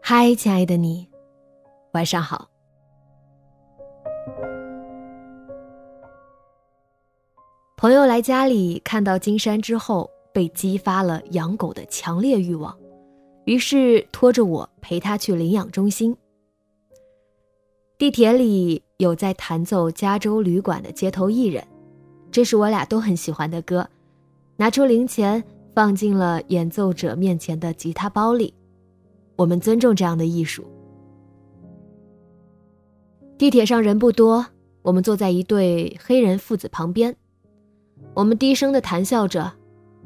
嗨，亲爱的你，晚上好。朋友来家里看到金山之后，被激发了养狗的强烈欲望，于是拖着我陪他去领养中心。地铁里有在弹奏加州旅馆的街头艺人，这是我俩都很喜欢的歌，拿出零钱放进了演奏者面前的吉他包里。我们尊重这样的艺术。地铁上人不多，我们坐在一对黑人父子旁边，我们低声的谈笑着。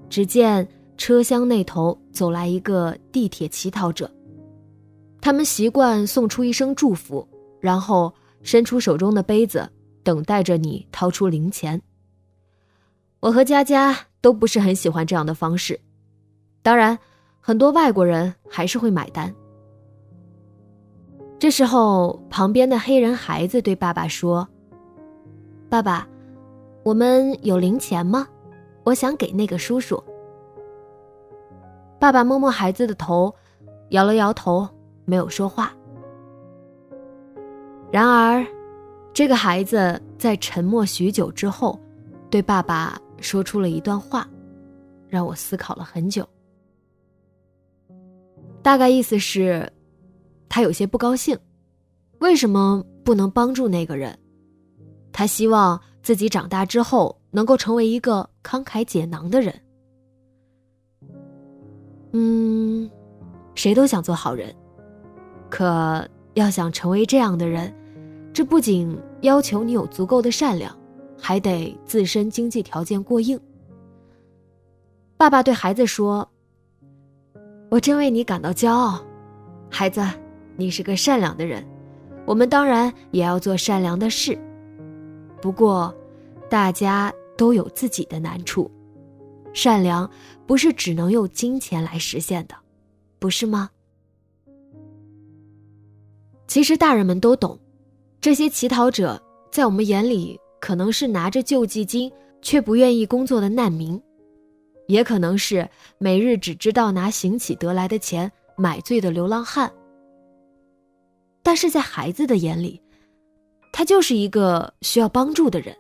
只见车厢那头走来一个地铁乞讨者，他们习惯送出一声祝福，然后伸出手中的杯子，等待着你掏出零钱。我和佳佳都不是很喜欢这样的方式，当然。很多外国人还是会买单。这时候，旁边的黑人孩子对爸爸说：“爸爸，我们有零钱吗？我想给那个叔叔。”爸爸摸摸孩子的头，摇了摇头，没有说话。然而，这个孩子在沉默许久之后，对爸爸说出了一段话，让我思考了很久。大概意思是，他有些不高兴，为什么不能帮助那个人？他希望自己长大之后能够成为一个慷慨解囊的人。嗯，谁都想做好人，可要想成为这样的人，这不仅要求你有足够的善良，还得自身经济条件过硬。爸爸对孩子说。我真为你感到骄傲，孩子，你是个善良的人，我们当然也要做善良的事。不过，大家都有自己的难处，善良不是只能用金钱来实现的，不是吗？其实大人们都懂，这些乞讨者在我们眼里可能是拿着救济金却不愿意工作的难民。也可能是每日只知道拿行乞得来的钱买醉的流浪汉，但是在孩子的眼里，他就是一个需要帮助的人。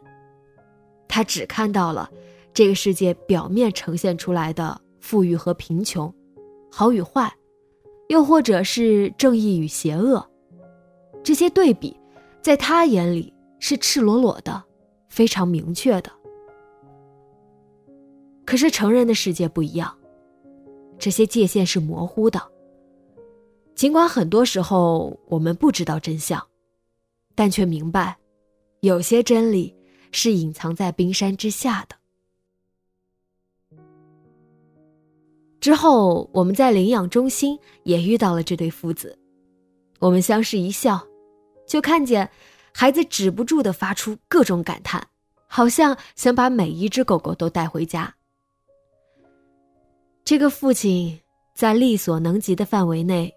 他只看到了这个世界表面呈现出来的富裕和贫穷，好与坏，又或者是正义与邪恶，这些对比，在他眼里是赤裸裸的，非常明确的。可是成人的世界不一样，这些界限是模糊的。尽管很多时候我们不知道真相，但却明白，有些真理是隐藏在冰山之下的。之后，我们在领养中心也遇到了这对父子，我们相视一笑，就看见孩子止不住的发出各种感叹，好像想把每一只狗狗都带回家。这个父亲在力所能及的范围内，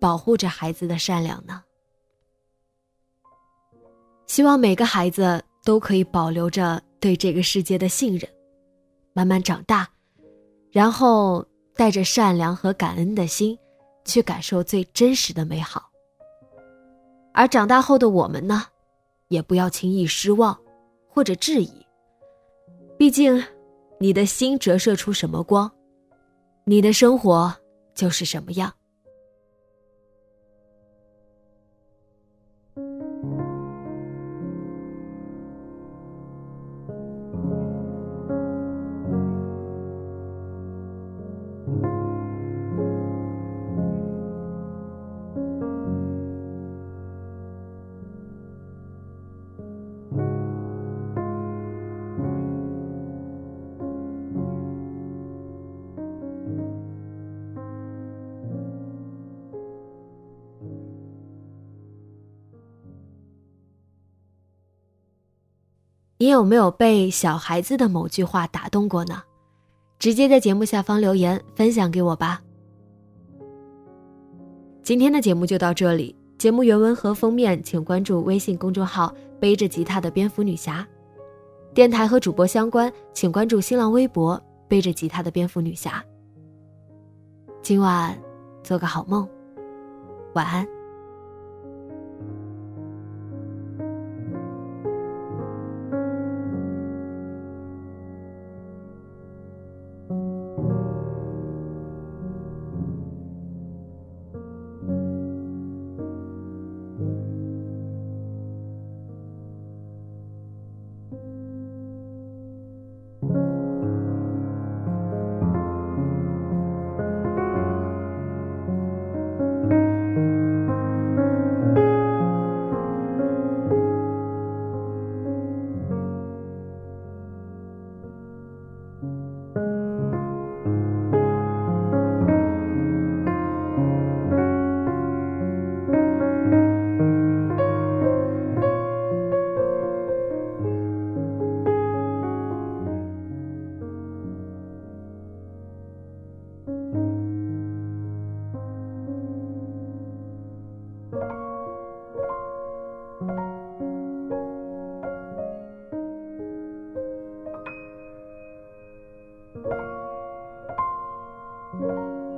保护着孩子的善良呢。希望每个孩子都可以保留着对这个世界的信任，慢慢长大，然后带着善良和感恩的心，去感受最真实的美好。而长大后的我们呢，也不要轻易失望，或者质疑。毕竟，你的心折射出什么光。你的生活就是什么样。你有没有被小孩子的某句话打动过呢？直接在节目下方留言分享给我吧。今天的节目就到这里，节目原文和封面请关注微信公众号“背着吉他的蝙蝠女侠”，电台和主播相关请关注新浪微博“背着吉他的蝙蝠女侠”。今晚做个好梦，晚安。Música